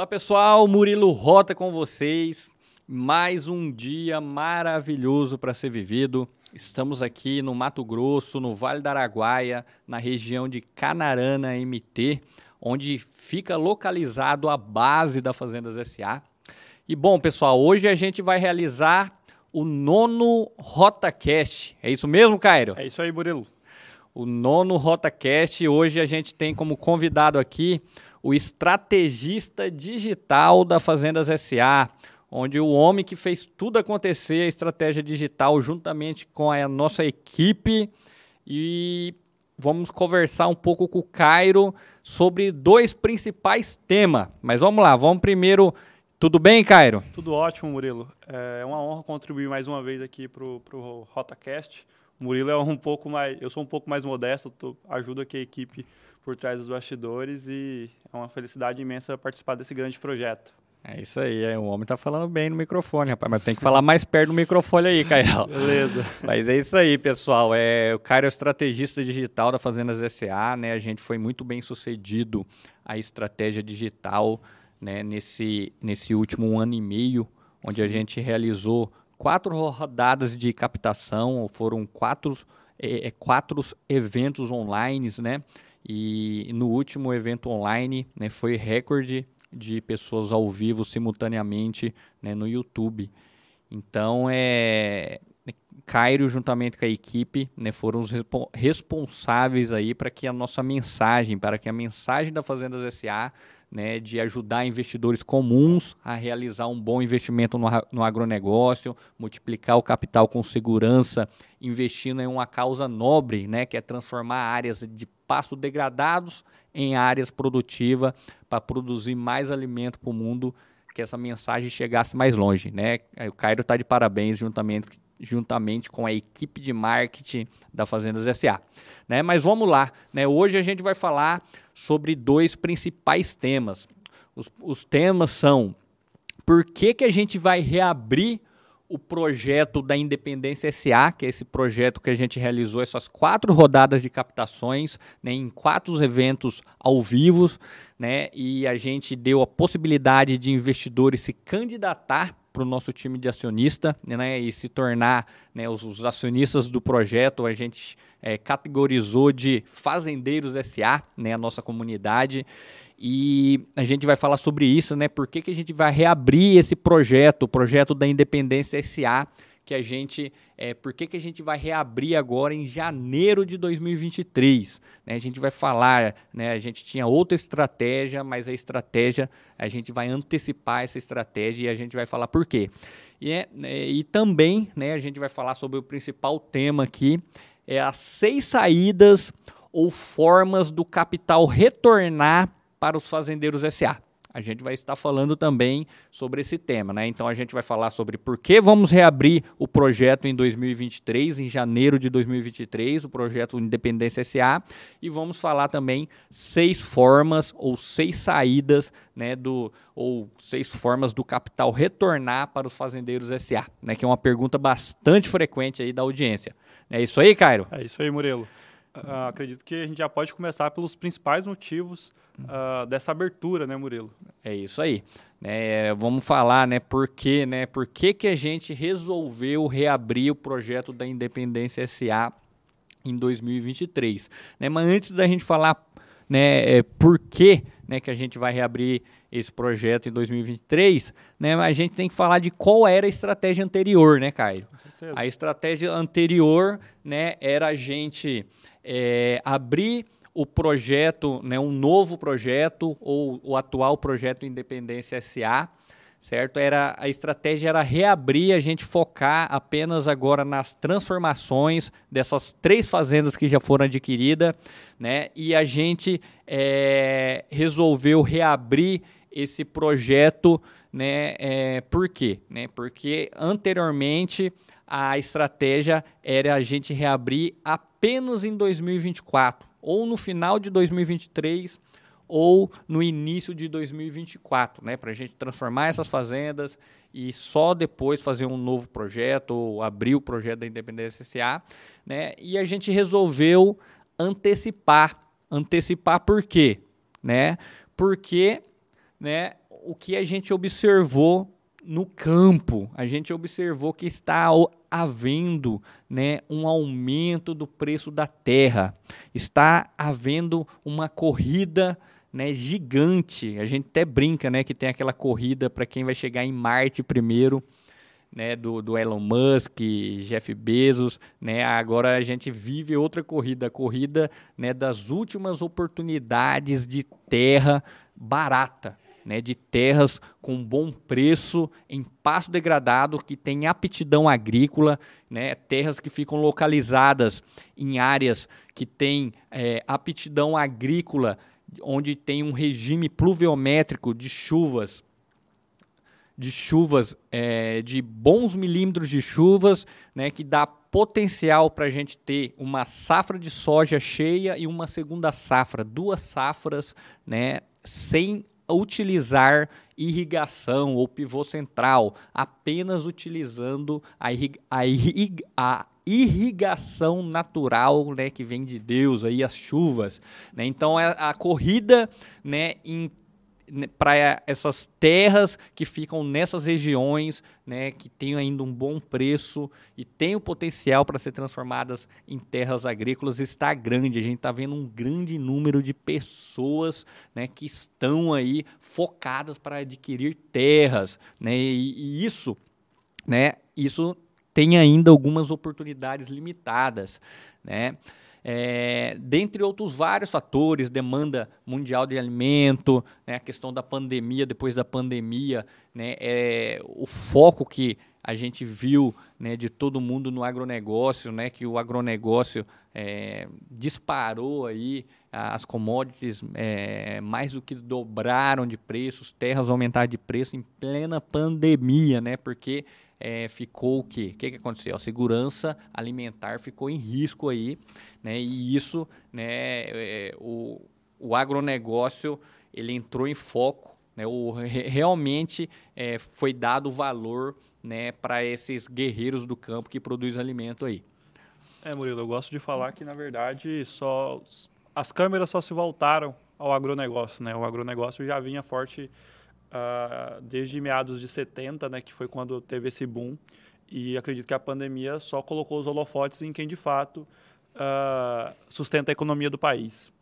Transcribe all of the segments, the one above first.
Olá pessoal, Murilo Rota com vocês. Mais um dia maravilhoso para ser vivido. Estamos aqui no Mato Grosso, no Vale do Araguaia, na região de Canarana MT, onde fica localizado a base da Fazendas SA. E bom, pessoal, hoje a gente vai realizar o nono RotaCast. É isso mesmo, Cairo? É isso aí, Murilo. O nono RotaCast. Hoje a gente tem como convidado aqui o estrategista digital da Fazendas SA, onde o homem que fez tudo acontecer, a estratégia digital, juntamente com a nossa equipe. E vamos conversar um pouco com o Cairo sobre dois principais temas. Mas vamos lá, vamos primeiro. Tudo bem, Cairo? Tudo ótimo, Murilo. É uma honra contribuir mais uma vez aqui para o RotaCast. O Murilo é um pouco mais. Eu sou um pouco mais modesto, tô, ajudo aqui a equipe por trás dos bastidores e é uma felicidade imensa participar desse grande projeto. É isso aí, é, o homem tá falando bem no microfone, rapaz, mas tem que falar mais perto do microfone aí, Caio. Beleza. Mas é isso aí, pessoal. É, o Caio é o estrategista digital da Fazendas SA, né? A gente foi muito bem sucedido a estratégia digital, né, nesse, nesse último ano e meio, onde Sim. a gente realizou quatro rodadas de captação, foram quatro, é, é quatro eventos online, né? E no último evento online né, foi recorde de pessoas ao vivo simultaneamente né, no YouTube. Então, é, Cairo, juntamente com a equipe, né, foram os responsáveis aí para que a nossa mensagem, para que a mensagem da Fazendas SA né, de ajudar investidores comuns a realizar um bom investimento no, no agronegócio, multiplicar o capital com segurança, investindo em uma causa nobre, né, que é transformar áreas de pasto degradados em áreas produtivas para produzir mais alimento para o mundo, que essa mensagem chegasse mais longe. Né? O Cairo está de parabéns juntamente, juntamente com a equipe de marketing da Fazendas SA. Né? Mas vamos lá, né? hoje a gente vai falar sobre dois principais temas. Os, os temas são por que, que a gente vai reabrir o projeto da Independência SA, que é esse projeto que a gente realizou essas quatro rodadas de captações, né, em quatro eventos ao vivo, né, e a gente deu a possibilidade de investidores se candidatar para o nosso time de acionista né, e se tornar né, os, os, acionistas do projeto. A gente é, categorizou de Fazendeiros SA, né, a nossa comunidade. E a gente vai falar sobre isso, né? Por que, que a gente vai reabrir esse projeto, o projeto da Independência SA, que a gente, é, por que, que a gente vai reabrir agora em janeiro de 2023? Né? A gente vai falar, né? A gente tinha outra estratégia, mas a estratégia, a gente vai antecipar essa estratégia e a gente vai falar por quê. E, é, né, e também, né? A gente vai falar sobre o principal tema aqui, é as seis saídas ou formas do capital retornar para os fazendeiros SA. A gente vai estar falando também sobre esse tema, né? Então a gente vai falar sobre por que vamos reabrir o projeto em 2023, em janeiro de 2023, o projeto Independência SA, e vamos falar também seis formas ou seis saídas, né, do ou seis formas do capital retornar para os fazendeiros SA, né, que é uma pergunta bastante frequente aí da audiência. É isso aí, Cairo? É isso aí, Murilo. Uh, acredito que a gente já pode começar pelos principais motivos uh, dessa abertura, né, Murilo? É isso aí. É, vamos falar, né, por que, né, por que, que a gente resolveu reabrir o projeto da Independência SA em 2023. Né? Mas antes da gente falar né, é, por que, né, que a gente vai reabrir esse projeto em 2023, né, a gente tem que falar de qual era a estratégia anterior, né, Caio? A estratégia anterior né, era a gente é, abrir o projeto, né, um novo projeto ou o atual projeto Independência SA, certo? Era a estratégia era reabrir, a gente focar apenas agora nas transformações dessas três fazendas que já foram adquiridas, né? E a gente é, resolveu reabrir esse projeto, né? É, por quê? Né? Porque anteriormente a estratégia era a gente reabrir apenas em 2024, ou no final de 2023, ou no início de 2024, né? Para a gente transformar essas fazendas e só depois fazer um novo projeto ou abrir o projeto da Independência SA, né? E a gente resolveu antecipar. Antecipar por quê? Né? Porque né, o que a gente observou no campo, a gente observou que está havendo né, um aumento do preço da terra, está havendo uma corrida né, gigante. A gente até brinca né, que tem aquela corrida para quem vai chegar em Marte primeiro. Né, do, do, Elon Musk, Jeff Bezos, né, agora a gente vive outra corrida, a corrida né, das últimas oportunidades de terra barata, né, de terras com bom preço, em pasto degradado, que tem aptidão agrícola, né, terras que ficam localizadas em áreas que têm é, aptidão agrícola, onde tem um regime pluviométrico de chuvas, de chuvas, é, de bons milímetros de chuvas, né, que dá potencial para a gente ter uma safra de soja cheia e uma segunda safra, duas safras, né, sem utilizar irrigação ou pivô central, apenas utilizando a, irrig a, irrig a irrigação natural né, que vem de Deus, aí as chuvas. Né? Então, a, é a corrida né, em para essas terras que ficam nessas regiões, né, que têm ainda um bom preço e têm o potencial para ser transformadas em terras agrícolas, está grande. A gente está vendo um grande número de pessoas né, que estão aí focadas para adquirir terras. Né, e, e isso, né, isso tem ainda algumas oportunidades limitadas. Né? É, dentre outros vários fatores, demanda mundial de alimento, né, a questão da pandemia, depois da pandemia, né, é, o foco que a gente viu né, de todo mundo no agronegócio, né, que o agronegócio é, disparou aí, as commodities é, mais do que dobraram de preços, terras aumentaram de preço em plena pandemia, né, porque é, ficou o quê? O que, que aconteceu? A segurança alimentar ficou em risco aí, né? E isso, né, é, o, o agronegócio, ele entrou em foco, né? O, realmente é, foi dado valor né, para esses guerreiros do campo que produzem alimento aí. É, Murilo, eu gosto de falar que, na verdade, só as câmeras só se voltaram ao agronegócio, né? O agronegócio já vinha forte uh, desde meados de 70, né, que foi quando teve esse boom. E acredito que a pandemia só colocou os holofotes em quem de fato uh, sustenta a economia do país.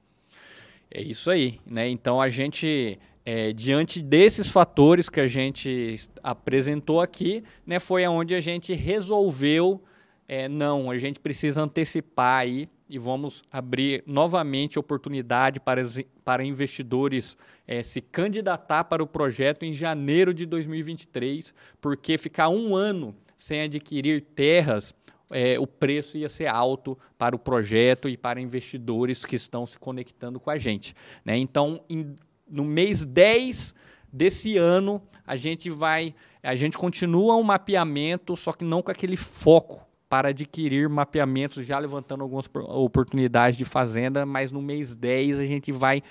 É isso aí, né? Então a gente é, diante desses fatores que a gente apresentou aqui, né, foi aonde a gente resolveu é, não, a gente precisa antecipar aí e vamos abrir novamente oportunidade para, para investidores é, se candidatar para o projeto em janeiro de 2023, porque ficar um ano sem adquirir terras, é, o preço ia ser alto para o projeto e para investidores que estão se conectando com a gente. Né? Então, em, no mês 10 desse ano, a gente vai, a gente continua um mapeamento, só que não com aquele foco para adquirir mapeamentos, já levantando algumas oportunidades de fazenda, mas no mês 10 a gente vai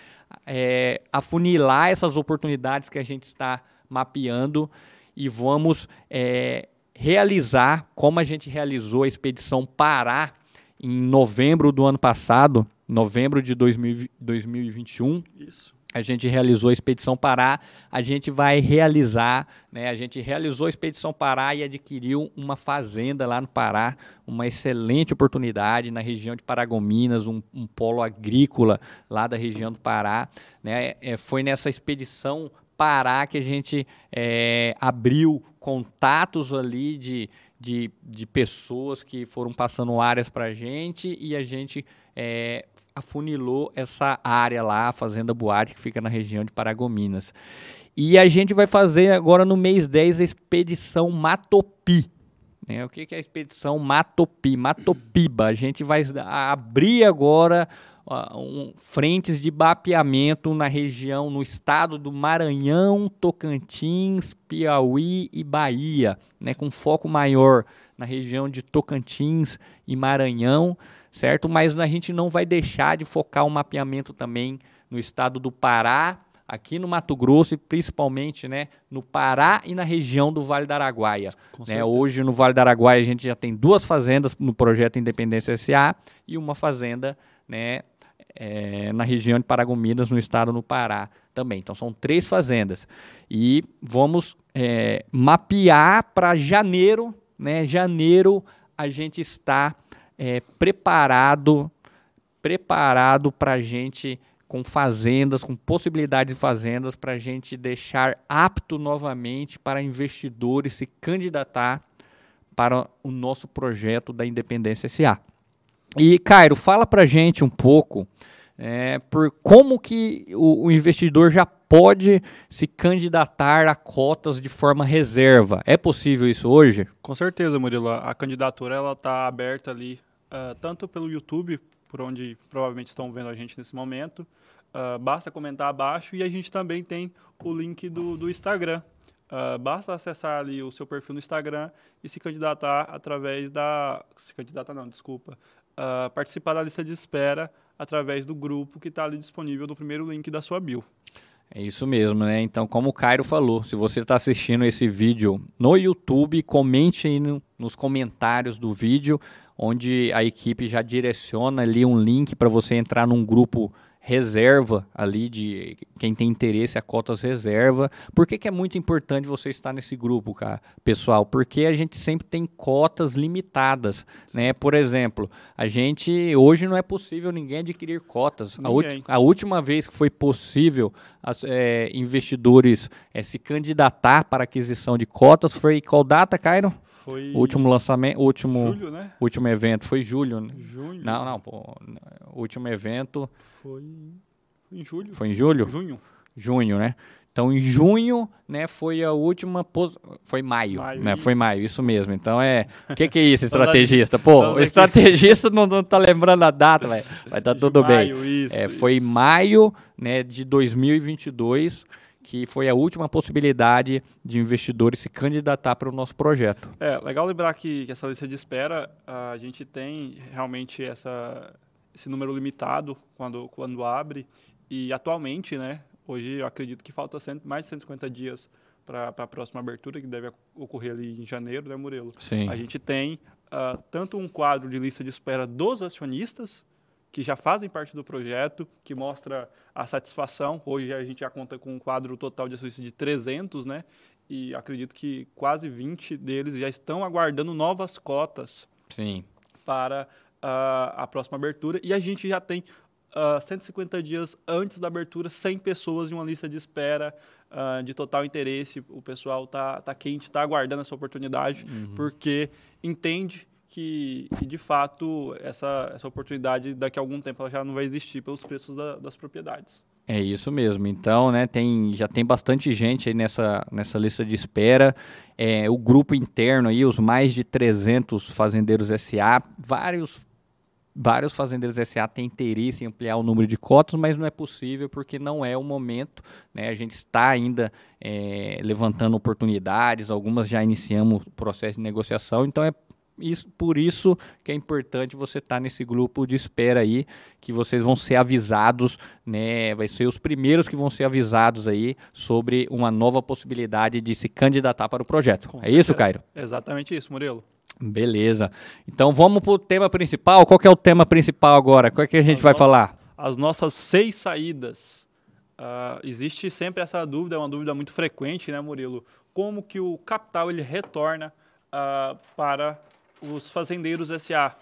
é, afunilar essas oportunidades que a gente está mapeando e vamos é, realizar, como a gente realizou a expedição Pará em novembro do ano passado, novembro de 2000, 2021. Isso a gente realizou a Expedição Pará, a gente vai realizar, né, a gente realizou a Expedição Pará e adquiriu uma fazenda lá no Pará, uma excelente oportunidade na região de Paragominas, um, um polo agrícola lá da região do Pará. Né, é, foi nessa expedição Pará que a gente é, abriu contatos ali de, de, de pessoas que foram passando áreas para a gente e a gente é, afunilou essa área lá, a Fazenda Boate, que fica na região de Paragominas. E a gente vai fazer agora no mês 10 a expedição Matopi. Né? O que é a expedição Matopi? Matopiba. A gente vai abrir agora uh, um, frentes de mapeamento na região, no estado do Maranhão, Tocantins, Piauí e Bahia, né? com foco maior na região de Tocantins e Maranhão certo? Mas a gente não vai deixar de focar o mapeamento também no estado do Pará, aqui no Mato Grosso e principalmente né, no Pará e na região do Vale do Araguaia. Né? Hoje no Vale do Araguaia a gente já tem duas fazendas no projeto Independência SA e uma fazenda né, é, na região de Paragominas, no estado do Pará também. Então são três fazendas. E vamos é, mapear para janeiro, né? Janeiro a gente está é, preparado, preparado para gente com fazendas, com possibilidade de fazendas para gente deixar apto novamente para investidores se candidatar para o nosso projeto da Independência SA. E, Cairo, fala para gente um pouco é, por como que o, o, investidor já pode se candidatar a cotas de forma reserva. É possível isso hoje? Com certeza, Murilo. A candidatura ela está aberta ali uh, tanto pelo YouTube, por onde provavelmente estão vendo a gente nesse momento. Uh, basta comentar abaixo e a gente também tem o link do, do Instagram. Uh, basta acessar ali o seu perfil no Instagram e se candidatar através da. Se candidatar, não, desculpa. Uh, participar da lista de espera através do grupo que está ali disponível no primeiro link da sua bio. É isso mesmo, né? Então, como o Cairo falou, se você está assistindo esse vídeo no YouTube, comente aí no, nos comentários do vídeo, onde a equipe já direciona ali um link para você entrar num grupo reserva ali de quem tem interesse a cotas reserva. Por que, que é muito importante você estar nesse grupo, cara, pessoal? Porque a gente sempre tem cotas limitadas, né? Por exemplo, a gente hoje não é possível ninguém adquirir cotas. Ninguém. A, a, última vez que foi possível as, é, investidores é, se candidatar para aquisição de cotas foi qual data, Cairo? Foi. O último lançamento, último, julho, né? último evento foi julho. Né? Junho. Não, não, pô, último evento foi em julho. Foi em julho? Junho. Junho, né? Então, em junho, né, foi a última. Pos... Foi maio, maio né? Isso. Foi maio, isso mesmo. Então, é. O que, que é isso, estrategista? Pô, o estrategista não, não tá lembrando a data, vai tá tudo maio, bem. Isso, é, foi isso. maio né, de 2022 que foi a última possibilidade de investidores se candidatar para o nosso projeto. É, legal lembrar que, que essa lista de espera, a gente tem realmente essa, esse número limitado quando, quando abre, e atualmente, né, hoje eu acredito que falta cento, mais de 150 dias para a próxima abertura, que deve ocorrer ali em janeiro, né, Murilo? Sim. A gente tem uh, tanto um quadro de lista de espera dos acionistas, que já fazem parte do projeto, que mostra a satisfação. Hoje a gente já conta com um quadro total de acionistas de 300, né? E acredito que quase 20 deles já estão aguardando novas cotas Sim. para uh, a próxima abertura. E a gente já tem uh, ah, 150 dias antes da abertura, 100 pessoas em uma lista de espera uh, de total interesse. O pessoal tá, tá quente, está aguardando essa oportunidade, uhum. porque entende que, que, de fato essa, essa oportunidade daqui a algum tempo ela já não vai existir pelos preços da, das propriedades. É isso mesmo. Então, né, tem, já tem bastante gente aí nessa, nessa lista de espera. É, o grupo interno aí, os mais de 300 fazendeiros SA, vários vários fazendeiros SA têm interesse em ampliar o número de cotas, mas não é possível porque não é o momento. Né? A gente está ainda é, levantando oportunidades, algumas já iniciamos o processo de negociação, então é isso, por isso que é importante você estar tá nesse grupo de espera aí, que vocês vão ser avisados, né? Vai ser os primeiros que vão ser avisados aí sobre uma nova possibilidade de se candidatar para o projeto. Com é certeza. isso, Cairo? Exatamente isso, Murilo. Beleza. Então vamos para o tema principal. Qual é o tema principal agora? Qual é que a gente as vai nossas, falar? As nossas seis saídas. Uh, existe sempre essa dúvida, é uma dúvida muito frequente, né, Murilo? Como que o capital ele retorna uh, para os fazendeiros SA.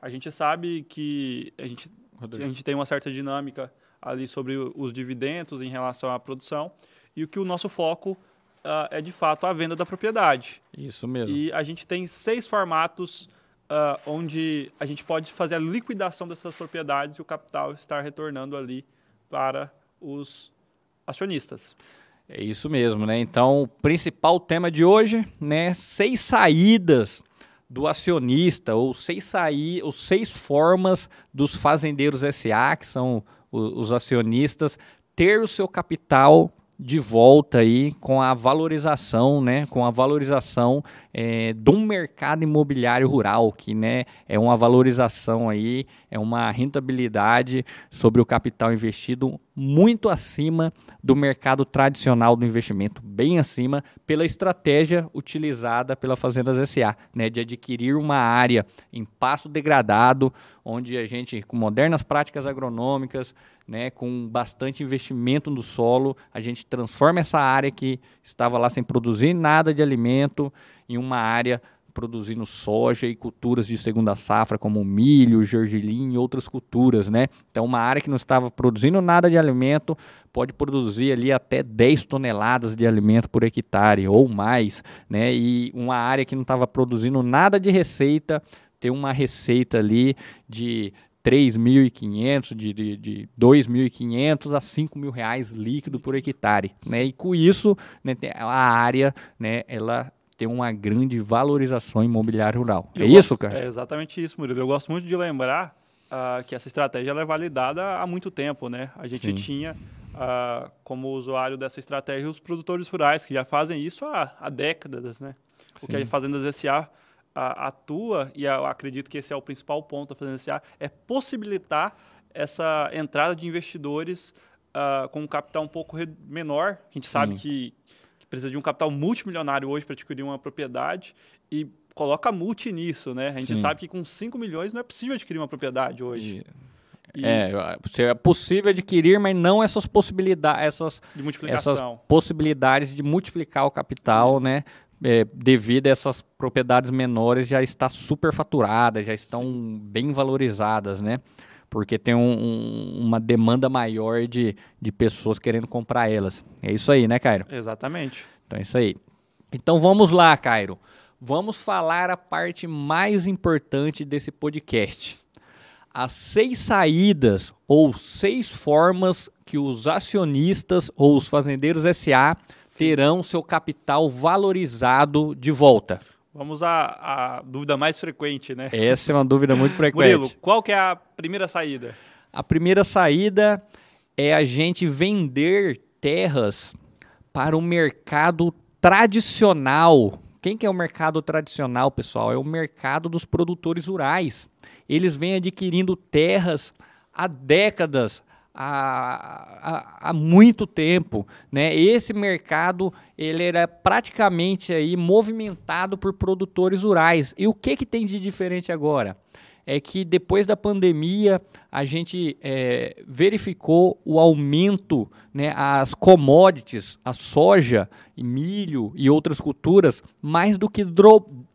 A gente sabe que a gente, a gente tem uma certa dinâmica ali sobre os dividendos em relação à produção e o que o nosso foco uh, é de fato a venda da propriedade. Isso mesmo. E a gente tem seis formatos uh, onde a gente pode fazer a liquidação dessas propriedades e o capital estar retornando ali para os acionistas. É isso mesmo, né? Então, o principal tema de hoje, né? Seis saídas do acionista, ou seis, sair, ou seis formas dos fazendeiros SA, que são os, os acionistas, ter o seu capital de volta aí com a valorização, né, com a valorização é, do mercado imobiliário rural, que né, é uma valorização aí, é uma rentabilidade sobre o capital investido muito acima do mercado tradicional do investimento, bem acima pela estratégia utilizada pela Fazendas SA, né, de adquirir uma área em passo degradado, onde a gente, com modernas práticas agronômicas, né, com bastante investimento no solo, a gente transforma essa área que estava lá sem produzir nada de alimento em uma área produzindo soja e culturas de segunda safra, como milho, gergelim e outras culturas, né? Então, uma área que não estava produzindo nada de alimento pode produzir ali até 10 toneladas de alimento por hectare ou mais, né? E uma área que não estava produzindo nada de receita ter uma receita ali de 3.500, de, de, de 2.500 a 5 mil reais líquido por hectare. Né? E com isso, né, a área né, ela tem uma grande valorização imobiliária rural. é isso, cara? É exatamente isso, Murilo. Eu gosto muito de lembrar uh, que essa estratégia é validada há muito tempo. Né? A gente Sim. tinha uh, como usuário dessa estratégia os produtores rurais, que já fazem isso há, há décadas. Né? O que a Fazendas SA atua, e eu acredito que esse é o principal ponto da Fazenda SA, é possibilitar essa entrada de investidores uh, com um capital um pouco menor. A gente Sim. sabe que, precisa de um capital multimilionário hoje para adquirir uma propriedade e coloca multi nisso, né? A gente Sim. sabe que com 5 milhões não é possível adquirir uma propriedade hoje. E... É, é possível adquirir, mas não essas possibilidades, essas, essas possibilidades de multiplicar o capital, Isso. né? é, devido a essas propriedades menores, já está superfaturada, já estão Sim. bem valorizadas, né? Porque tem um, um, uma demanda maior de, de pessoas querendo comprar elas. É isso aí, né, Cairo? Exatamente. Então é isso aí. Então vamos lá, Cairo. Vamos falar a parte mais importante desse podcast. As seis saídas ou seis formas que os acionistas ou os fazendeiros SA terão seu capital valorizado de volta? Vamos à, à, dúvida mais frequente, né? Essa é uma dúvida muito frequente. Murilo, qual que é a primeira saída? A primeira saída é a gente vender terras para o mercado tradicional. Quem que é o mercado tradicional, pessoal? É o mercado dos produtores rurais. Eles vêm adquirindo terras há décadas, há, há, há, muito tempo, né? Esse mercado ele era praticamente aí movimentado por produtores rurais. E o que que tem de diferente agora? É que depois da pandemia a gente é, verificou o aumento, né, as commodities, a soja, e milho e outras culturas, mais do que,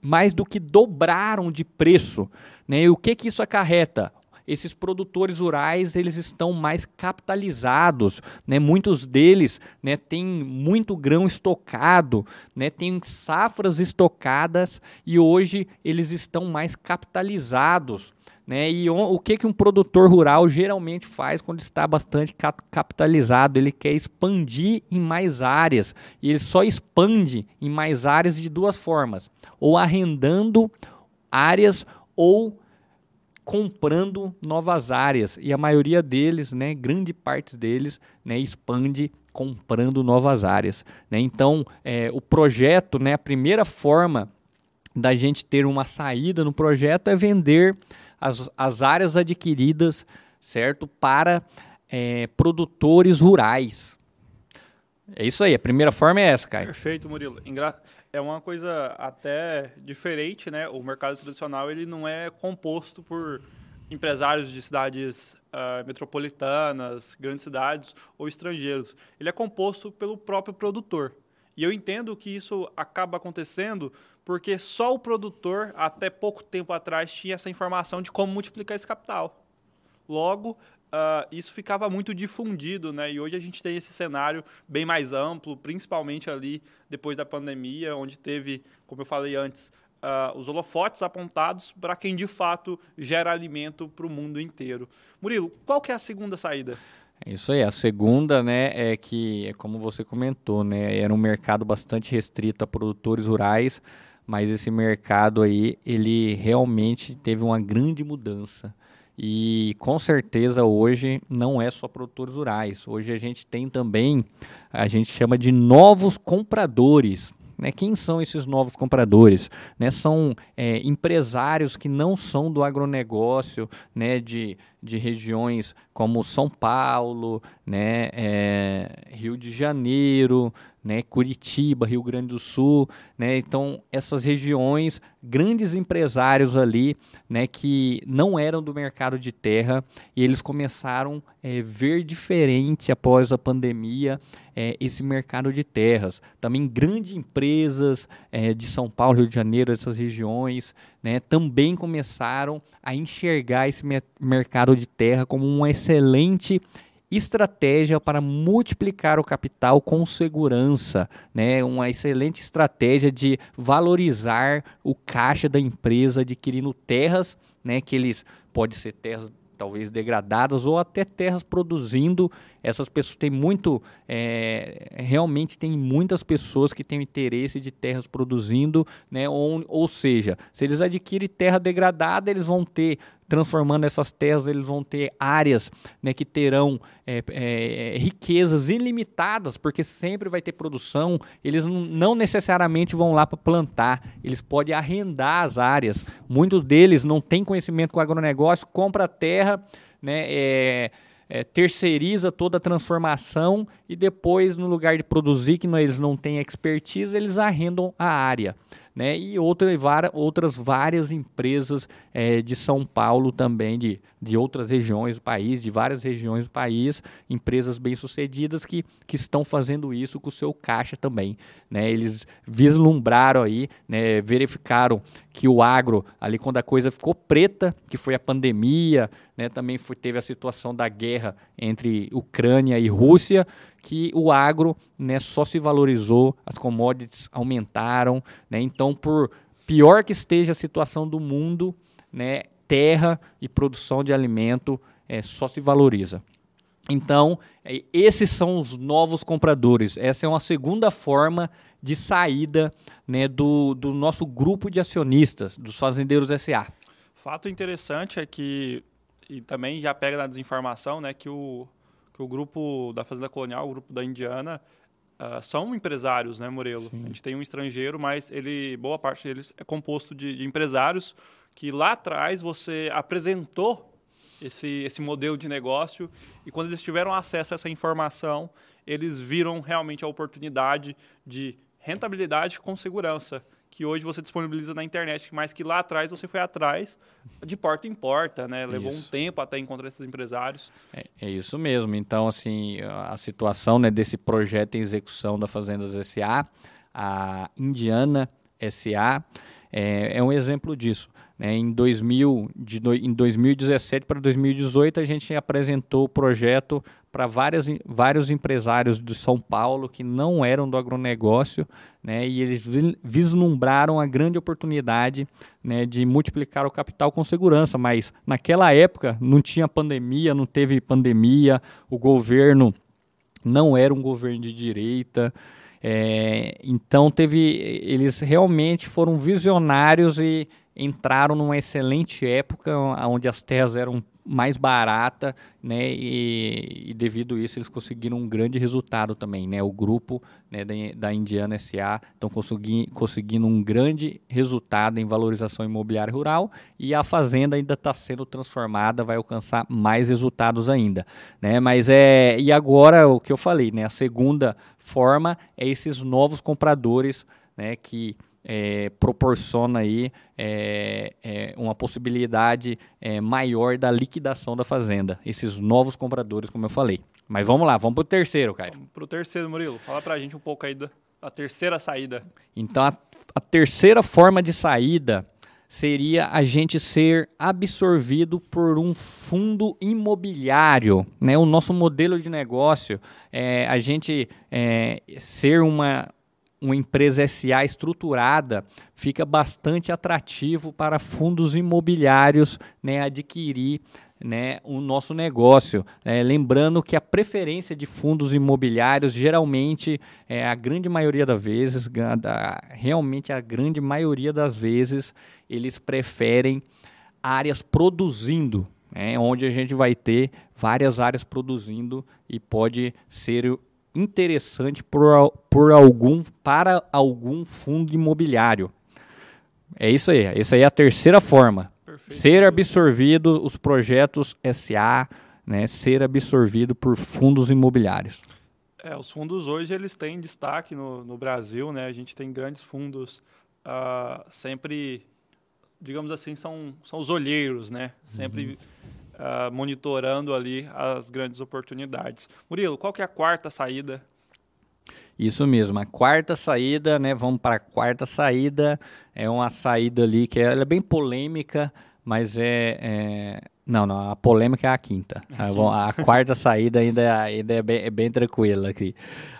mais do que dobraram de preço. Né? E o que, que isso acarreta? Esses produtores rurais eles estão mais capitalizados, né? Muitos deles, né, têm muito grão estocado, né, têm safras estocadas e hoje eles estão mais capitalizados. Né? E o que, que um produtor rural geralmente faz quando está bastante capitalizado? Ele quer expandir em mais áreas. E ele só expande em mais áreas de duas formas: ou arrendando áreas ou comprando novas áreas e a maioria deles, né, grande parte deles, né, expande comprando novas áreas. Né? Então, é, o projeto, né, a primeira forma da gente ter uma saída no projeto é vender as, as áreas adquiridas, certo, para é, produtores rurais. É isso aí, a primeira forma é essa, Caio. Perfeito, Murilo. Engra é uma coisa até diferente, né? O mercado tradicional ele não é composto por empresários de cidades uh, metropolitanas, grandes cidades ou estrangeiros. Ele é composto pelo próprio produtor. E eu entendo que isso acaba acontecendo porque só o produtor, até pouco tempo atrás, tinha essa informação de como multiplicar esse capital. Logo, Uh, isso ficava muito difundido, né? E hoje a gente tem esse cenário bem mais amplo, principalmente ali depois da pandemia, onde teve, como eu falei antes, uh, os holofotes apontados para quem de fato gera alimento para o mundo inteiro. Murilo, qual que é a segunda saída? É isso aí, a segunda, né, é que, é como você comentou, né, era um mercado bastante restrito a produtores rurais, mas esse mercado aí, ele realmente teve uma grande mudança. E com certeza hoje não é só produtores rurais. Hoje a gente tem também, a gente chama de novos compradores. Né? Quem são esses novos compradores? Né? São é, empresários que não são do agronegócio, né? de, de regiões como São Paulo, né? É, Rio de Janeiro, né, Curitiba, Rio Grande do Sul, né, então essas regiões, grandes empresários ali, né, que não eram do mercado de terra e eles começaram a é, ver diferente após a pandemia é, esse mercado de terras. Também grandes empresas é, de São Paulo, Rio de Janeiro, essas regiões, né, também começaram a enxergar esse mercado de terra como uma excelente estratégia para multiplicar o capital com segurança, né? Uma excelente estratégia de valorizar o caixa da empresa adquirindo terras, né? Que eles pode ser terras talvez degradadas ou até terras produzindo. Essas pessoas têm muito, é, realmente tem muitas pessoas que têm interesse de terras produzindo, né? Ou, ou seja, se eles adquirem terra degradada, eles vão ter transformando essas terras, eles vão ter áreas né, que terão é, é, riquezas ilimitadas, porque sempre vai ter produção. Eles não necessariamente vão lá para plantar, eles podem arrendar as áreas. Muitos deles não têm conhecimento com agronegócio, compra terra, né, é, é, terceiriza toda a transformação e depois, no lugar de produzir, que não, eles não têm expertise, eles arrendam a área né? E outra, outras várias empresas é, de São Paulo também, de, de outras regiões do país, de várias regiões do país, empresas bem-sucedidas que, que estão fazendo isso com o seu caixa também. Né? Eles vislumbraram aí, né, verificaram que o agro, ali quando a coisa ficou preta, que foi a pandemia, né, também foi, teve a situação da guerra entre Ucrânia e Rússia, que o agro né, só se valorizou, as commodities aumentaram. Né, então, por pior que esteja a situação do mundo, né, terra e produção de alimento é, só se valoriza. Então, é, esses são os novos compradores. Essa é uma segunda forma de saída né, do, do nosso grupo de acionistas, dos fazendeiros SA. Fato interessante é que, e também já pega na desinformação, né, que o, que o grupo da Fazenda Colonial, o grupo da Indiana, uh, são empresários, né, Morelo? Sim. A gente tem um estrangeiro, mas ele, boa parte deles é composto de, de empresários que lá atrás você apresentou esse, esse modelo de negócio e quando eles tiveram acesso a essa informação, eles viram realmente a oportunidade de rentabilidade com segurança que hoje você disponibiliza na internet, mas que lá atrás você foi atrás de porta em porta, né? Levou isso. um tempo até encontrar esses empresários. É, é, isso mesmo. Então, assim, a situação né, desse projeto em execução da Fazendas SA, a Indiana SA, é, é um exemplo disso. Né? Em, 2000, de, em 2017 para 2018, a gente apresentou o projeto para vários empresários de São Paulo que não eram do agronegócio, né, e eles vislumbraram a grande oportunidade né, de multiplicar o capital com segurança, mas naquela época não tinha pandemia, não teve pandemia, o governo não era um governo de direita, é, então teve, eles realmente foram visionários e entraram numa excelente época onde as terras eram mais baratas, né, e, e, devido a isso eles conseguiram um grande resultado também, né, o grupo né, da, da Indiana SA estão consegui, conseguindo um grande resultado em valorização imobiliária rural e a fazenda ainda está sendo transformada, vai alcançar mais resultados ainda, né, mas é, e agora o que eu falei, né, a segunda forma é esses novos compradores, né, que é, proporciona aí é, é, uma possibilidade é, maior da liquidação da fazenda. Esses novos compradores, como eu falei. Mas vamos lá, vamos para o terceiro, Caio. Para o terceiro, Murilo. Fala para a gente um pouco aí da, da terceira saída. Então, a, a terceira forma de saída seria a gente ser absorvido por um fundo imobiliário. Né? O nosso modelo de negócio é a gente é, ser uma, uma empresa SA estruturada fica bastante atrativo para fundos imobiliários né, adquirir né, o nosso negócio. É, lembrando que a preferência de fundos imobiliários, geralmente, é, a grande maioria das vezes, realmente a grande maioria das vezes, eles preferem áreas produzindo, né, onde a gente vai ter várias áreas produzindo e pode ser interessante por, por algum, para algum fundo imobiliário. É isso aí. Essa aí é a terceira forma. Perfeito. Ser absorvido os projetos SA, né, ser absorvido por fundos imobiliários. É, os fundos hoje eles têm destaque no, no Brasil, né? A gente tem grandes fundos uh, sempre, digamos assim, são, são os olheiros, né? Sempre uhum. Uh, monitorando ali as grandes oportunidades. Murilo, qual que é a quarta saída? Isso mesmo, a quarta saída, né? Vamos para a quarta saída. É uma saída ali que é, ela é bem polêmica, mas é, é, Não, não, a polêmica é a quinta. A, a quarta saída ainda, é, ainda é, bem, é bem tranquila aqui.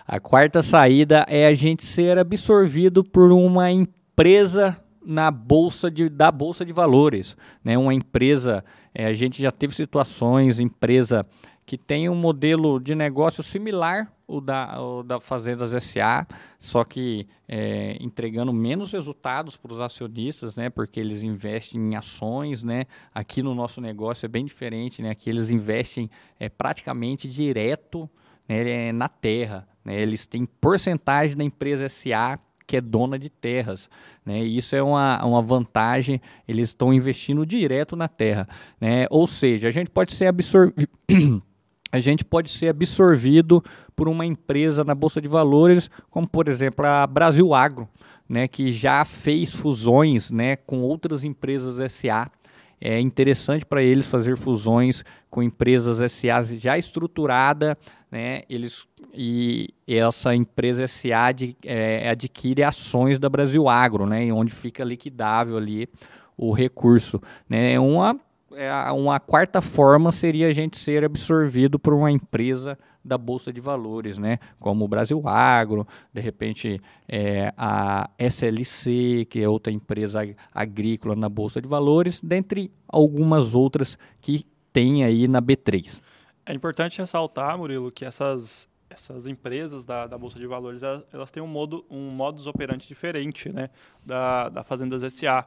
A quarta saída é a gente ser absorvido por uma empresa na bolsa de, da bolsa de valores, né? Uma empresa, é, a gente já teve situações, empresa que tem um modelo de negócio similar o da, o da Fazendas SA, só que é, entregando menos resultados para os acionistas, né? Porque eles investem em ações, né? Aqui no nosso negócio é bem diferente, né? Aqui eles investem é, praticamente direto né, na terra. Né? Eles têm porcentagem da empresa SA que é dona de terras. Né? E isso é uma, uma vantagem, eles estão investindo direto na terra. Né? Ou seja, a gente pode ser absorvido. a gente pode ser absorvido por uma empresa na bolsa de valores, como por exemplo a Brasil Agro, né, que já fez fusões, né, com outras empresas SA. É interessante para eles fazer fusões com empresas SA já estruturada, né, eles e essa empresa SA ad, é, adquire ações da Brasil Agro, né, onde fica liquidável ali o recurso, né, é uma é, uma quarta forma seria a gente ser absorvido por uma empresa da Bolsa de Valores, né? como o Brasil Agro, de repente é, a SLC, que é outra empresa agrícola na Bolsa de Valores, dentre algumas outras que tem aí na B3. É importante ressaltar, Murilo, que essas, essas empresas da, da Bolsa de Valores elas, elas têm um, modo, um modus operandi diferente né? da, da Fazendas SA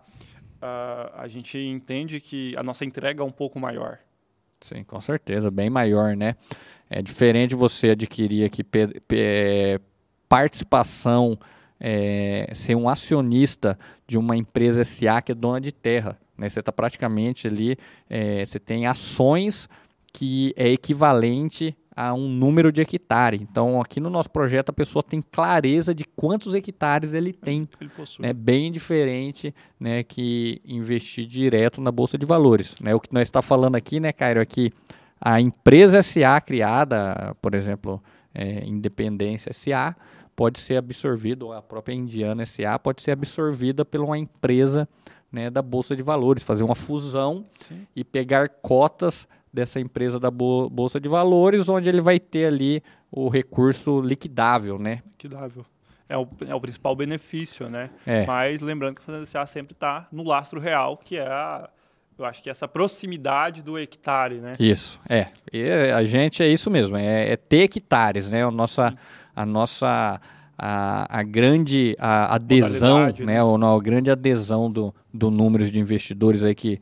uh, a gente entende que a nossa entrega é um pouco maior. Sim, com certeza, bem maior, né? É diferente você adquirir aqui participação, é, ser um acionista de uma empresa SA que é dona de terra. Né? Você está praticamente ali, é, você tem ações que é equivalente a um número de hectare. Então, aqui no nosso projeto, a pessoa tem clareza de quantos hectares ele tem. Ele. É bem diferente né, que investir direto na Bolsa de Valores. Né? O que nós está falando aqui, né, Cairo, é que a empresa SA criada, por exemplo, é, Independência SA, pode ser absorvida, ou a própria Indiana SA pode ser absorvida por uma empresa né, da Bolsa de Valores, fazer uma fusão Sim. e pegar cotas dessa empresa da Bolsa de Valores, onde ele vai ter ali o recurso liquidável, né? Liquidável. É o, é o principal benefício, né? É. Mas lembrando que a Fazenda sempre está no lastro real, que é a, eu acho que essa proximidade do hectare, né? Isso, é. E a gente é isso mesmo, é, é ter hectares, né? A nossa, a nossa a, a grande a adesão, né? né? Ou não, a grande adesão do, do número de investidores aí que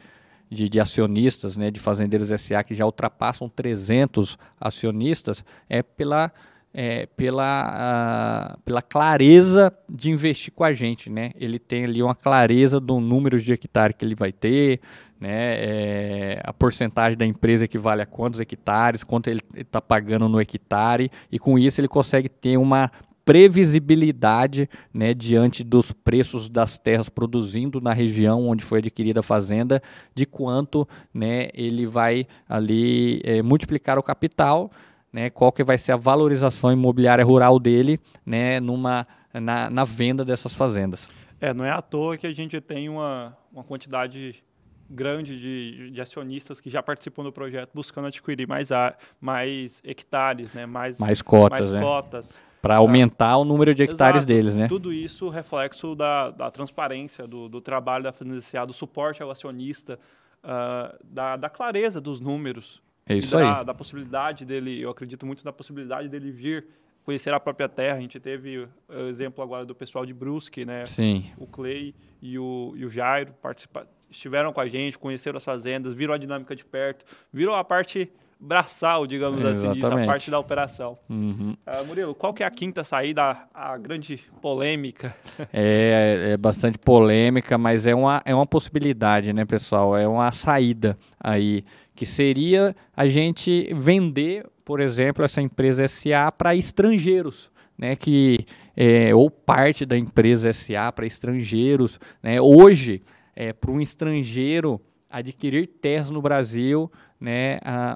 de, de, acionistas, né, de fazendeiros SA que já ultrapassam 300 acionistas, é pela, é, pela, uh, pela clareza de investir com a gente. Né? Ele tem ali uma clareza do número de hectares que ele vai ter, né, é, a porcentagem da empresa equivale a quantos hectares, quanto ele está pagando no hectare, e com isso ele consegue ter uma previsibilidade né, diante dos preços das terras produzindo na região onde foi adquirida a fazenda, de quanto né, ele vai ali é, multiplicar o capital, né, qual que vai ser a valorização imobiliária rural dele né, numa, na, na venda dessas fazendas. É, não é à toa que a gente tem uma, uma quantidade grande de, de, acionistas que já participam do projeto buscando adquirir mais, a, mais hectares, né? mais, mais cotas. Mais né? cotas. Para aumentar o número de hectares Exato. deles, né? Tudo isso reflexo da, da transparência, do, do trabalho da Fazenda do suporte ao acionista, uh, da, da clareza dos números. É isso da, aí. Da possibilidade dele, eu acredito muito na possibilidade dele vir conhecer a própria terra. A gente teve o exemplo agora do pessoal de Brusque, né? Sim. O Clay e o, e o Jairo participaram estiveram com a gente, conheceram as fazendas, viram a dinâmica de perto, viram a parte braçal, digamos assim, disso, a Exatamente. parte da operação. Uhum. Ah, Murilo, qual que é a quinta saída, a, a grande polêmica? É, é bastante polêmica, mas é uma, é uma possibilidade, né, pessoal? É uma saída aí, que seria a gente vender, por exemplo, essa empresa SA para estrangeiros, né? Que, é, ou parte da empresa SA para estrangeiros. Né? Hoje, é, para um estrangeiro adquirir terras no Brasil, né, a,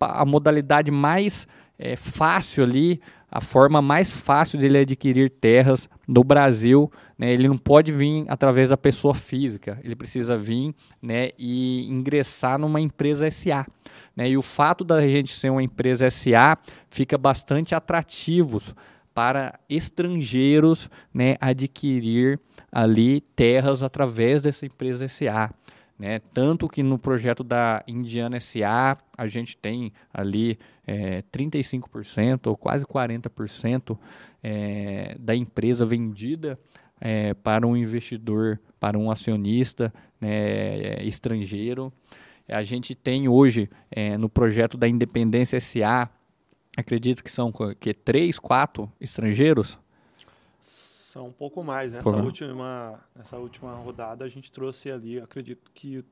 a, a modalidade mais é, fácil ali, a forma mais fácil dele adquirir terras no Brasil, né, ele não pode vir através da pessoa física, ele precisa vir né, e ingressar numa empresa SA. Né, e o fato da gente ser uma empresa SA fica bastante atrativos para estrangeiros né, adquirir ali terras através dessa empresa SA. Né? Tanto que no projeto da Indiana SA a gente tem ali é, 35% ou quase 40% é, da empresa vendida é, para um investidor, para um acionista né, estrangeiro. A gente tem hoje é, no projeto da Independência SA, acredito que são que, três, quatro estrangeiros. São um pouco mais. Nessa, Por- última, nessa última rodada a gente trouxe ali, acredito que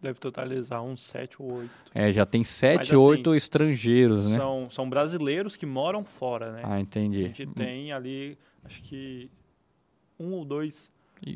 deve totalizar uns sete ou oito. É, já tem sete, assim, oito estrangeiros, né? São, são brasileiros que moram fora, né? Ah, a entendi. gente tem ali, acho que um ou dois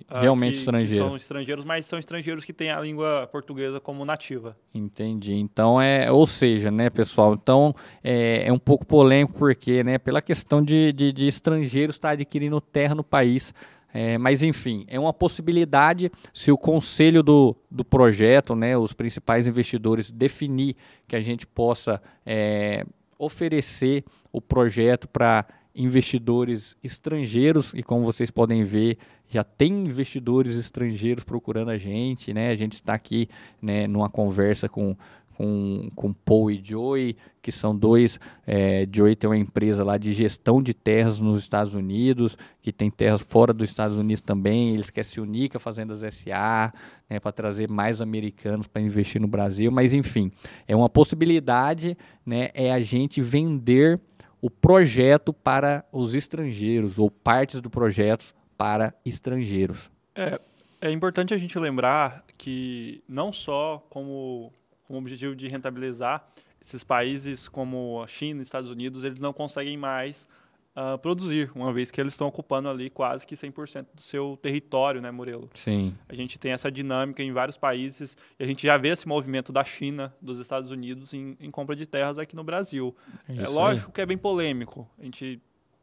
ah, Realmente que- que estrangeiros. são estrangeiros, mas são estrangeiros que têm a língua portuguesa como nativa. Entendi. Então é, ou seja, né, pessoal? Então é, é um pouco polêmico porque, né, pela questão de, de, de estrangeiros estar adquirindo terra no país. É, mas enfim, é uma possibilidade se o conselho do, do projeto, né, os principais investidores definir que a gente possa é, oferecer o projeto para investidores estrangeiros e como vocês podem ver já tem investidores estrangeiros procurando a gente, né? A gente está aqui né, numa conversa com, com, com Paul e Joey, que são dois. É, Joey tem uma empresa lá de gestão de terras nos Estados Unidos, que tem terras fora dos Estados Unidos também. Eles querem se unir com a Fazendas SA, né, para trazer mais americanos para investir no Brasil. Mas, enfim, é uma possibilidade, né? É a gente vender o projeto para os estrangeiros, ou partes do projeto para estrangeiros. É, é importante a gente lembrar que não só como, como objetivo de rentabilizar, esses países como a China Estados Unidos, eles não conseguem mais ah, produzir, uma vez que eles estão ocupando ali quase que 100% do seu território, né, Murilo? Sim, A gente tem essa dinâmica em vários países e a gente já vê esse movimento da China, dos Estados Unidos em, em compra de terras aqui no Brasil. é É isso lógico que é bem polêmico. A gente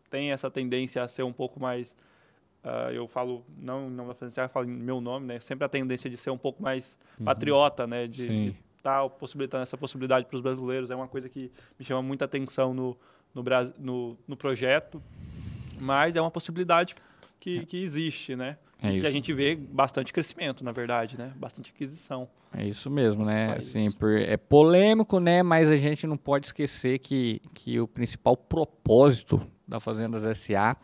tem essa tendência a ser um pouco mais. ah, eu falo, não não eu falo em meu nome, né? Sempre a tendência de ser um pouco mais patriota, né? De Sim. estar possibilitando essa possibilidade para os brasileiros. É uma coisa que me chama muita atenção no, no, no, no projeto. Mas é uma possibilidade que, que existe, né? É E que a gente vê bastante crescimento, na verdade, né? Bastante aquisição. É isso mesmo, né? países. Assim, por- é polêmico, né? Mas a gente não pode esquecer que, que o principal propósito da Fazendas SA,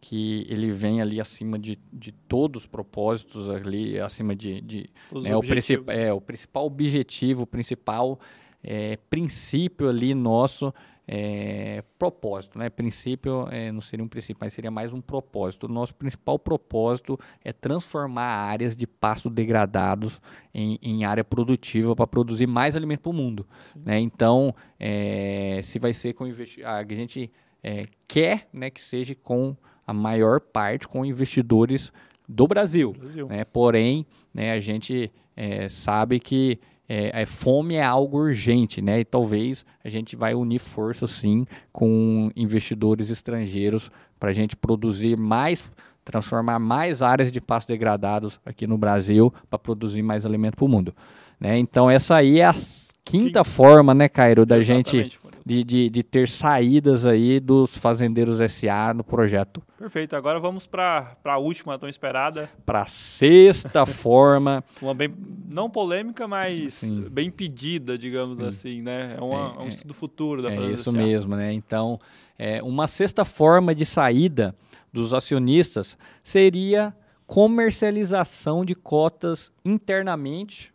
que ele vem ali acima de, de todos os propósitos ali, acima de, de né, o, é, o principal objetivo, o principal é, princípio ali nosso é, propósito, né? Princípio é, não seria um princípio, mas seria mais um propósito. O nosso principal propósito é transformar áreas de pasto degradados em, em área produtiva para produzir mais alimento para o mundo. Né? Então, é, se vai ser com investi a gente é, quer né, que seja com a maior parte com investidores do Brasil. Brasil. Né? Porém, né, a gente é, sabe que é, a fome é algo urgente, né? E talvez a gente vai unir forças sim com investidores estrangeiros para a gente produzir mais, transformar mais áreas de pasto degradados aqui no Brasil para produzir mais alimento para o mundo. Né? Então essa aí é a quinta forma, né, Cairo, da gente Exatamente, Murilo. De, de, de ter saídas aí dos fazendeiros SA no projeto. Perfeito. Agora vamos para a última tão esperada. Para sexta forma, Uma bem, não polêmica, mas Sim. bem pedida, digamos Sim. assim, né? É, uma- É, é um é- estudo futuro da É isso SA. mesmo, né? Então, é, uma sexta forma de saída dos acionistas seria comercialização de cotas internamente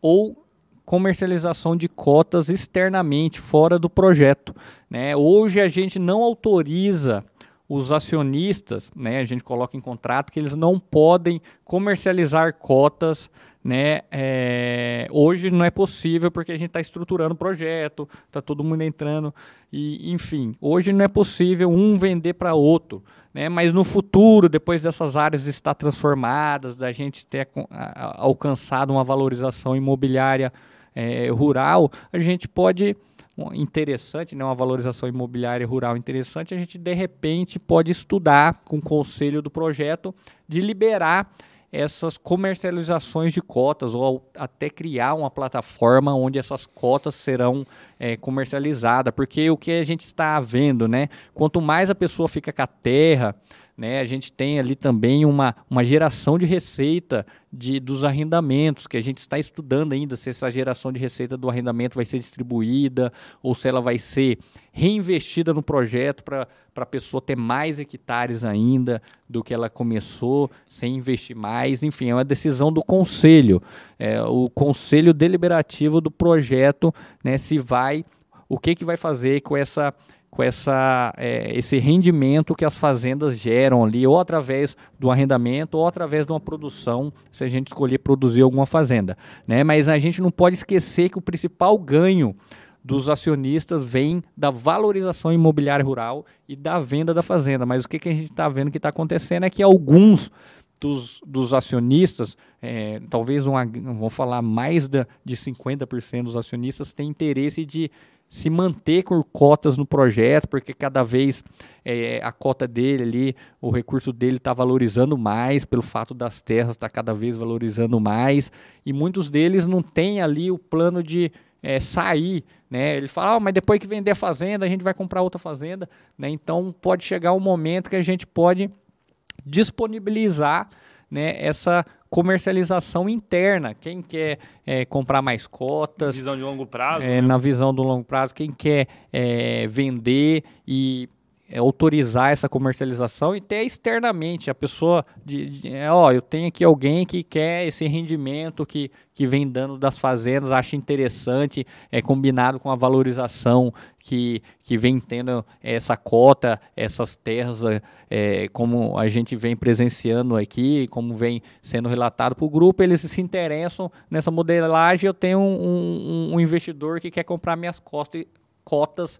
ou comercialização de cotas externamente, fora do projeto. Né? Hoje a gente não autoriza os acionistas, né, a gente coloca em contrato que eles não podem comercializar cotas né? É, hoje não é possível porque a gente está estruturando o projeto, está todo mundo entrando e, enfim, hoje não é possível um vender para outro, né? Mas no futuro, depois dessas áreas estar transformadas, da gente ter alcançado uma valorização imobiliária é, rural, a gente pode interessante, né, uma valorização imobiliária rural interessante, a gente de repente pode estudar com o conselho do projeto de liberar essas comercializações de cotas ou até criar uma plataforma onde essas cotas serão é, comercializadas, porque o que a gente está vendo, né? Quanto mais a pessoa fica com a terra, né? A gente tem ali também uma, uma geração de receita de, dos arrendamentos, que a gente está estudando ainda se essa geração de receita do arrendamento vai ser distribuída ou se ela vai ser reinvestida no projeto para a pessoa ter mais hectares ainda do que ela começou, sem investir mais. Enfim, é uma decisão do conselho, é, o conselho deliberativo do projeto, né, se vai, o que, que vai fazer com essa com essa, é, esse rendimento que as fazendas geram ali, ou através do arrendamento, ou através de uma produção, se a gente escolher produzir alguma fazenda. Né? Mas a gente não pode esquecer que o principal ganho dos acionistas vem da valorização imobiliária rural e da venda da fazenda. Mas o que, que a gente está vendo que está acontecendo é que alguns dos, dos acionistas, é, talvez uma, vamos falar mais da, de 50% dos acionistas, têm interesse de se manter com cotas no projeto, porque cada vez é, a cota dele ali, o recurso dele está valorizando mais, pelo fato das terras estar tá cada vez valorizando mais, e muitos deles não têm ali o plano de é, sair, né? Ele fala, ah, mas depois que vender a fazenda, a gente vai comprar outra fazenda, né? Então pode chegar um momento que a gente pode disponibilizar né, essa comercialização interna. Quem quer é, comprar mais cotas. Visão de longo prazo. É, né? Na visão do longo prazo, quem quer é, vender e é, autorizar essa comercialização e até externamente a pessoa de, de é, ó eu tenho aqui alguém que quer esse rendimento que, que vem dando das fazendas acha interessante é combinado com a valorização que, que vem tendo essa cota essas terras é, como a gente vem presenciando aqui como vem sendo relatado para o grupo eles se interessam nessa modelagem eu tenho um, um, um investidor que quer comprar minhas cotas, cotas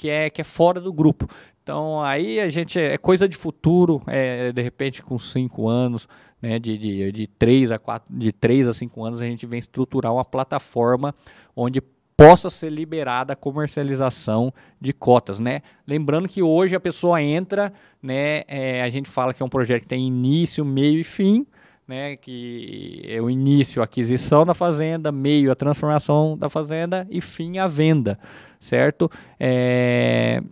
que é, que é fora do grupo. Então aí a gente é coisa de futuro, é, de repente com cinco anos, né, de, de, de, três a quatro, de três a cinco anos, a gente vem estruturar uma plataforma onde possa ser liberada a comercialização de cotas, né? Lembrando que hoje a pessoa entra, né? É, a gente fala que é um projeto que tem início, meio e fim, né? Que é o início, a aquisição da fazenda, meio a transformação da fazenda e fim a venda, certo? É,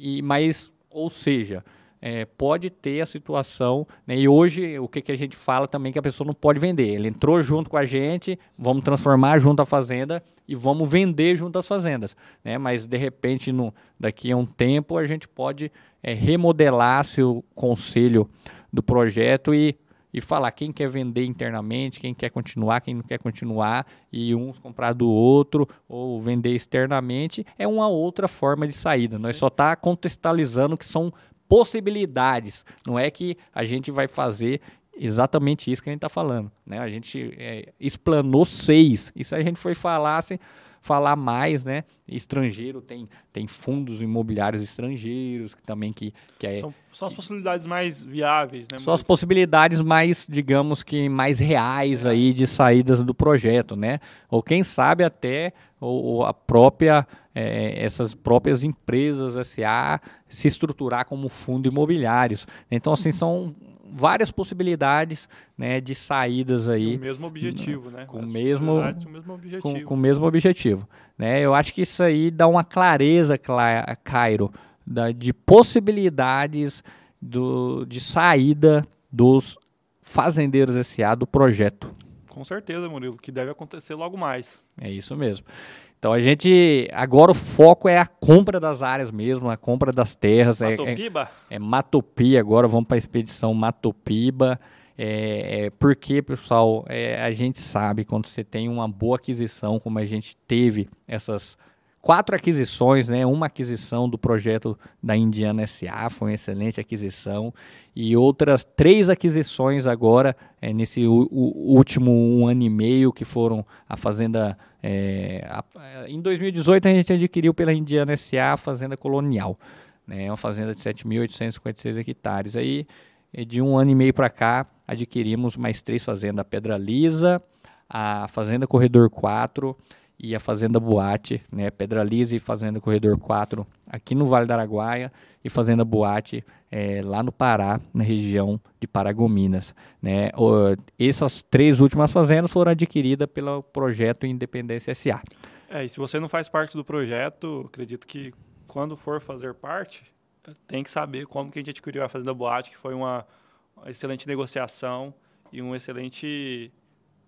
e, mas, ou seja, é, pode ter a situação, né, e hoje o que, que a gente fala também que a pessoa não pode vender. Ele entrou junto com a gente, vamos transformar junto à fazenda e vamos vender junto às fazendas. Né, mas de repente, no, daqui a um tempo, a gente pode é, remodelar se o conselho do projeto e e falar quem quer vender internamente, quem quer continuar, quem não quer continuar, e um comprar do outro ou vender externamente, é uma outra forma de saída. Nós só está contextualizando que são possibilidades. Não é que a gente vai fazer exatamente isso que a gente está falando. Né? A gente é, explanou seis. E se a gente foi falar assim, falar mais, né? Estrangeiro tem, tem fundos imobiliários estrangeiros que também que, que é, são, são as possibilidades mais viáveis, né? São as possibilidades mais, digamos que mais reais aí de saídas do projeto, né? Ou quem sabe até ou, a própria é, essas próprias empresas SA se estruturar como fundo imobiliários. Então assim são várias possibilidades né, de saídas aí. Com o mesmo objetivo, né? Com o mesmo, o mesmo objetivo. Com, com, o mesmo objetivo. Né? Eu acho que isso aí dá uma clareza, Cairo, da, de possibilidades do, de saída dos fazendeiros SA do projeto. Com certeza, Murilo, que deve acontecer logo mais. É isso mesmo. Então a gente. Agora o foco é a compra das áreas mesmo, a compra das terras. Matopiba? É, é, é Matopi agora, vamos para a expedição Matopiba. É, é, porque, pessoal, é, a gente sabe quando você tem uma boa aquisição, como a gente teve essas quatro aquisições, né? Uma aquisição do projeto da Indiana SA, foi uma excelente aquisição, e outras três aquisições agora, é, nesse último um ano e meio, que foram a Fazenda. É, a, em 2018 a gente adquiriu pela Indiana SA a Fazenda Colonial, né? Uma fazenda de 7.856 hectares. Aí, de um ano e meio para cá, adquirimos mais três fazendas: a Pedra Lisa, a Fazenda Corredor 4 e a Fazenda Boate, né, Pedra Lisa e Fazenda Corredor 4 aqui no Vale do Araguaia e Fazenda Boate é, lá no Pará, na região de Paragominas. Né. Essas três últimas fazendas foram adquiridas pelo projeto Independência SA. É, e se você não faz parte do projeto, acredito que quando for fazer parte, tem que saber como que a gente adquiriu a Fazenda Boate, que foi uma excelente negociação e um excelente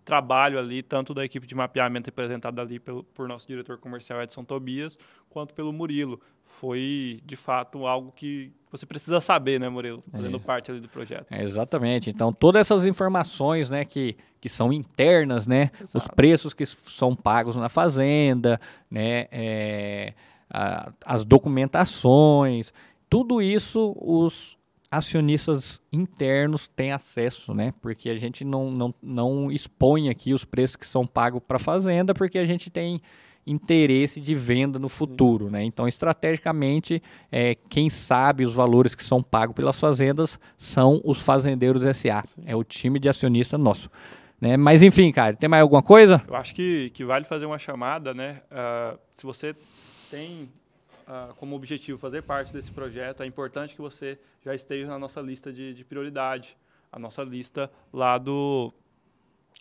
trabalho ali, tanto da equipe de mapeamento representada ali pelo, por nosso diretor comercial Edson Tobias, quanto pelo Murilo. Foi, de fato, algo que você precisa saber, né, Murilo? Fazendo é. parte ali do projeto. É, exatamente. Então, todas essas informações, né, que, que são internas, né, Exato. os preços que são pagos na fazenda, né, é, a, as documentações, tudo isso os acionistas internos têm acesso, né? Porque a gente não, não, não expõe aqui os preços que são pagos para a fazenda, porque a gente tem interesse de venda no futuro, né? Então, estrategicamente, é, quem sabe os valores que são pagos pelas fazendas são os fazendeiros SA, é o time de acionista nosso. Né? Mas enfim, cara, tem mais alguma coisa? Eu acho que, que vale fazer uma chamada, né? Uh, se você tem uh, como objetivo fazer parte desse projeto, é importante que você já esteja na nossa lista de, de prioridade, a nossa lista lá do,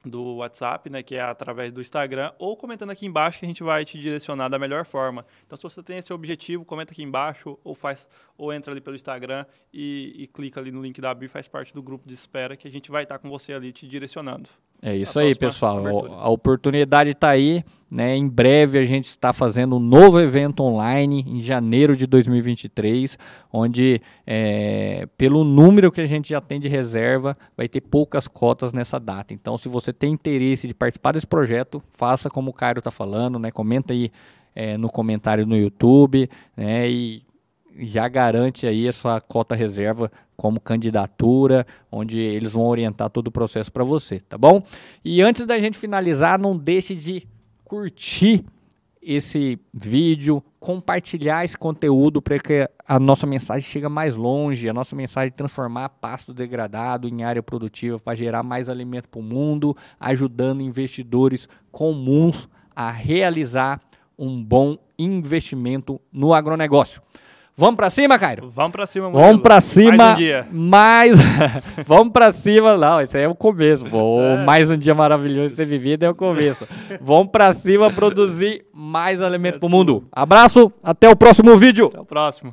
do WhatsApp, né, que é através do Instagram, ou comentando aqui embaixo que a gente vai te direcionar da melhor forma. Então, se você tem esse objetivo, comenta aqui embaixo ou faz ou entra ali pelo Instagram e, e clica ali no link da Bio e faz parte do grupo de espera que a gente vai estar com você ali te direcionando. É isso aí, pessoal. Abertura. A oportunidade está aí. Né? Em breve a gente está fazendo um novo evento online em janeiro de 2023, onde é, pelo número que a gente já tem de reserva, vai ter poucas cotas nessa data. Então, se você tem interesse de participar desse projeto, faça como o Cairo está falando, né? Comenta aí é, no comentário no YouTube, né? E já garante aí a sua cota reserva como candidatura, onde eles vão orientar todo o processo para você, tá bom? E antes da gente finalizar, não deixe de curtir esse vídeo, compartilhar esse conteúdo para que a nossa mensagem chegue mais longe, a nossa mensagem transformar pasto degradado em área produtiva para gerar mais alimento para o mundo, ajudando investidores comuns a realizar um bom investimento no agronegócio. Vamos para cima, Cairo? Vamos para cima, Murilo. Vamos para cima. Mais um dia. Mais... Vamos para cima. Não, isso aí é o começo. Pô. É. Mais um dia maravilhoso ser vivido é o começo. Vamos para cima produzir mais alimento é para o mundo. Abraço, até o próximo vídeo. Até o próximo.